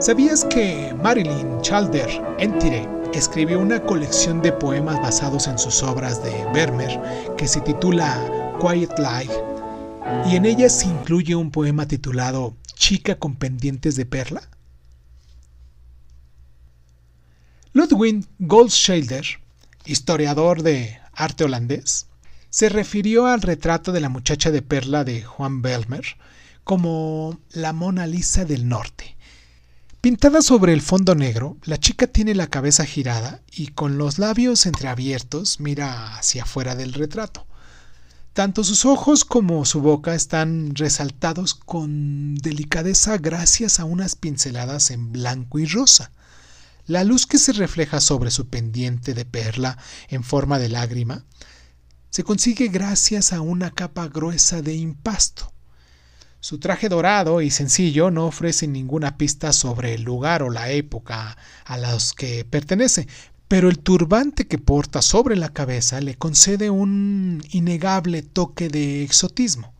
¿Sabías que Marilyn Chalder Entire escribió una colección de poemas basados en sus obras de Vermeer que se titula Quiet Life y en ella se incluye un poema titulado Chica con pendientes de perla? Ludwig Goldschilder, historiador de arte holandés, se refirió al retrato de la muchacha de perla de Juan Belmer como la Mona Lisa del Norte. Pintada sobre el fondo negro, la chica tiene la cabeza girada y con los labios entreabiertos mira hacia afuera del retrato. Tanto sus ojos como su boca están resaltados con delicadeza gracias a unas pinceladas en blanco y rosa. La luz que se refleja sobre su pendiente de perla en forma de lágrima se consigue gracias a una capa gruesa de impasto. Su traje dorado y sencillo no ofrece ninguna pista sobre el lugar o la época a los que pertenece, pero el turbante que porta sobre la cabeza le concede un innegable toque de exotismo.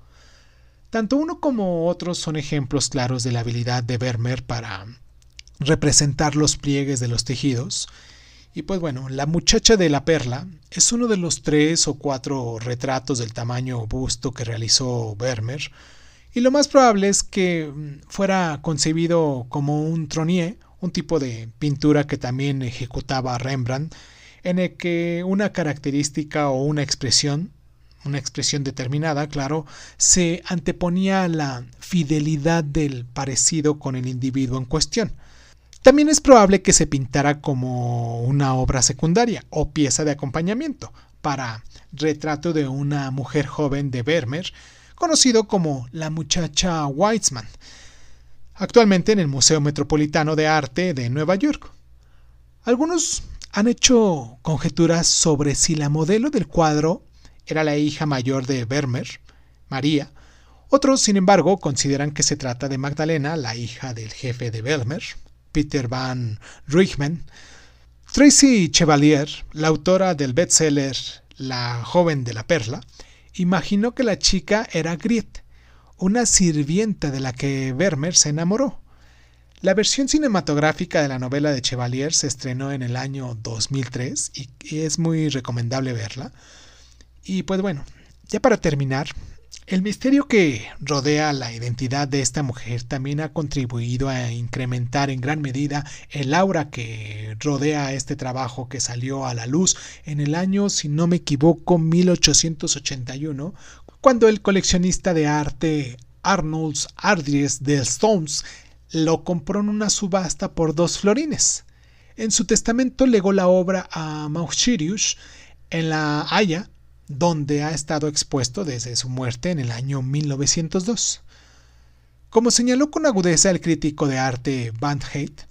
Tanto uno como otros son ejemplos claros de la habilidad de Vermeer para representar los pliegues de los tejidos. Y pues bueno, la muchacha de la perla es uno de los tres o cuatro retratos del tamaño busto que realizó Vermeer, y lo más probable es que mm, fuera concebido como un tronier, un tipo de pintura que también ejecutaba Rembrandt, en el que una característica o una expresión, una expresión determinada, claro, se anteponía a la fidelidad del parecido con el individuo en cuestión. También es probable que se pintara como una obra secundaria o pieza de acompañamiento para retrato de una mujer joven de Vermeer, conocido como la muchacha Weitzman, actualmente en el Museo Metropolitano de Arte de Nueva York. Algunos han hecho conjeturas sobre si la modelo del cuadro era la hija mayor de Vermeer, María. Otros, sin embargo, consideran que se trata de Magdalena, la hija del jefe de Vermeer, Peter Van Ruijmen. Tracy Chevalier, la autora del bestseller La joven de la perla, imaginó que la chica era Griet, una sirvienta de la que Vermeer se enamoró. La versión cinematográfica de la novela de Chevalier se estrenó en el año 2003 y, es muy recomendable verla. Y pues bueno, ya para terminar, el misterio que rodea la identidad de esta mujer también ha contribuido a incrementar en gran medida el aura que rodea este trabajo que salió a la luz en el año, si no me equivoco, 1881, cuando el coleccionista de arte Arnold Ardries de Stones lo compró en una subasta por dos florines. En su testamento legó la obra a Mauritius en La Haya donde ha estado expuesto desde su muerte en el año 1902. Como señaló con agudeza el crítico de arte Van Heyt,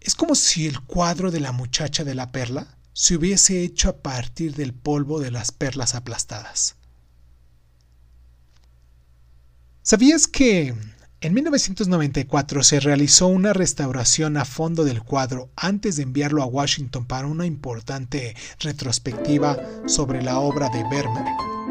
es como si el cuadro de la muchacha de la perla se hubiese hecho a partir del polvo de las perlas aplastadas. ¿Sabías que en 1994 se realizó una restauración a fondo del cuadro antes de enviarlo a Washington para una importante retrospectiva sobre la obra de Vermeer.